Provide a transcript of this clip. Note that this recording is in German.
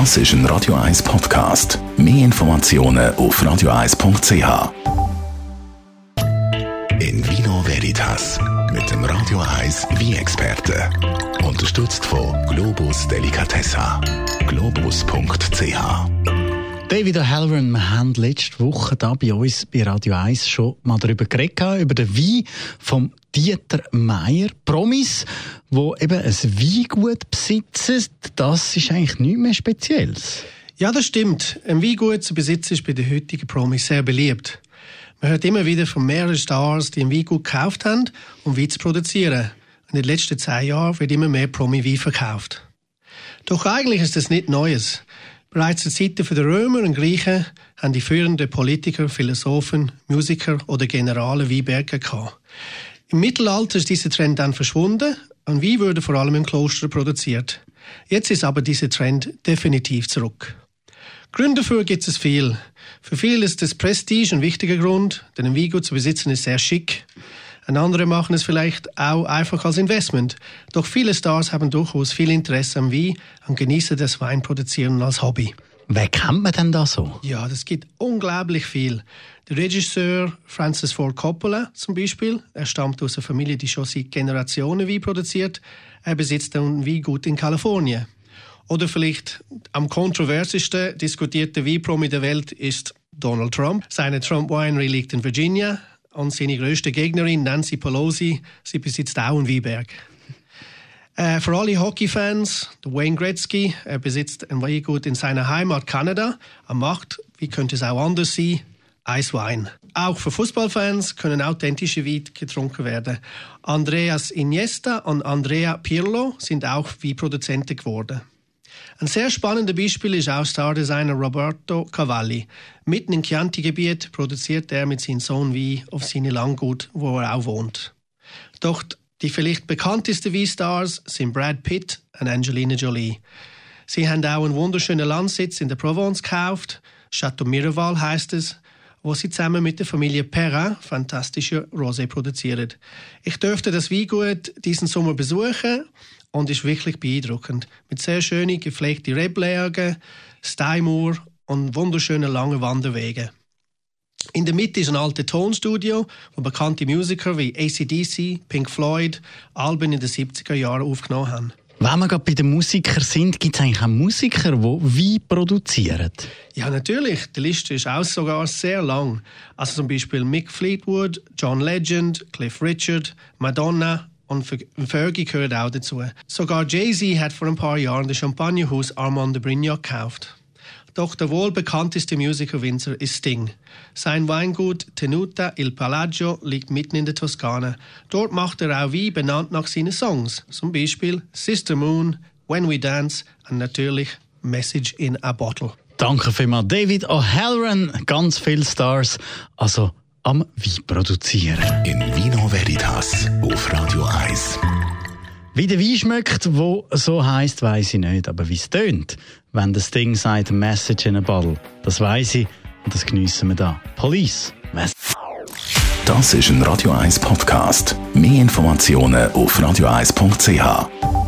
Das ist ein Radio 1 Podcast. Mehr Informationen auf radio1.ch. In Vino Veritas mit dem Radio 1 Wie-Experte. Unterstützt von Globus Delicatessa. Globus.ch David O'Halloran, wir haben letzte Woche da bei uns bei Radio 1 schon mal darüber geredet, über den Wein vom Dieter Meier, Promis, wo eben ein Weingut besitzen. Das ist eigentlich nichts mehr Spezielles. Ja, das stimmt. Ein Weingut zu besitzen ist bei den heutigen Promis sehr beliebt. Man hört immer wieder von mehreren Stars, die ein Weingut gekauft haben, um Wein zu produzieren. in den letzten zehn Jahren wird immer mehr Promi-Wein verkauft. Doch eigentlich ist das nicht Neues. Bereits zu Zeiten der Römer und Griechen haben die führenden Politiker, Philosophen, Musiker oder Generale Weinberge gehabt. Im Mittelalter ist dieser Trend dann verschwunden und Wein wurde vor allem im Kloster produziert. Jetzt ist aber dieser Trend definitiv zurück. Gründe dafür gibt es viel. Für viele ist das Prestige ein wichtiger Grund, denn ein Weingut zu besitzen ist sehr schick. Und andere machen es vielleicht auch einfach als Investment. Doch viele Stars haben durchaus viel Interesse am Wein und genießen das Weinproduzieren als Hobby. Wer kennt man denn da so? Ja, das gibt unglaublich viel. Der Regisseur Francis Ford Coppola zum Beispiel, er stammt aus einer Familie, die schon seit Generationen Wein produziert. Er besitzt ein Weingut in Kalifornien. Oder vielleicht am kontroversesten diskutierte Weinpromi der Welt ist Donald Trump. Seine Trump Winery liegt in Virginia und seine größte Gegnerin, Nancy Pelosi, sie besitzt auch einen Weinberg. Äh, für alle Hockey-Fans, Wayne Gretzky, er besitzt ein Weingut in seiner Heimat Kanada. Er macht, wie könnte es auch anders sein, Eiswein. Auch für Fußballfans können authentische Wein getrunken werden. Andreas Iniesta und Andrea Pirlo sind auch Weinproduzenten geworden. Ein sehr spannendes Beispiel ist auch Stardesigner Roberto Cavalli. Mitten im Chianti-Gebiet produziert er mit seinem Sohn Wein auf seine Langgut, wo er auch wohnt. Doch die vielleicht bekanntesten Weinstars sind Brad Pitt und Angelina Jolie. Sie haben auch einen wunderschönen Landsitz in der Provence gekauft. Chateau Miraval heißt es, wo sie zusammen mit der Familie Perrin fantastische Rosé produzieren. Ich dürfte das Weingut diesen Sommer besuchen und ist wirklich beeindruckend. Mit sehr schönen gepflegten Reblagen, Steinmauer und wunderschönen langen Wanderwegen. In der Mitte ist ein altes Tonstudio, wo bekannte Musiker wie ACDC, Pink Floyd Alben in den 70er Jahren aufgenommen haben. Wenn wir gerade bei den Musikern sind, gibt es eigentlich auch Musiker, die Wein produzieren? Ja, natürlich. Die Liste ist auch sogar sehr lang. Also zum Beispiel Mick Fleetwood, John Legend, Cliff Richard, Madonna und Fergie gehört auch dazu. Sogar Jay-Z hat vor ein paar Jahren das Champagnerhaus Armand de Brignac gekauft. Doch der wohl bekannteste Musiker-Winzer ist Sting. Sein Weingut Tenuta Il Palagio liegt mitten in der Toskana. Dort macht er auch Wein benannt nach seinen Songs, zum Beispiel Sister Moon, When We Dance und natürlich Message in a Bottle. Danke vielmals, David O'Halloran. Ganz viele Stars. Also am Wein produzieren. In Vino Veritas auf Radio 1. Wie der Wein schmeckt, wo so heisst, weiß ich nicht. Aber wie es tönt, wenn das Ding sagt, Message in a Bottle, das weiß ich und das geniessen wir da. Police. Message. Das ist ein Radio 1 Podcast. Mehr Informationen auf radio1.ch.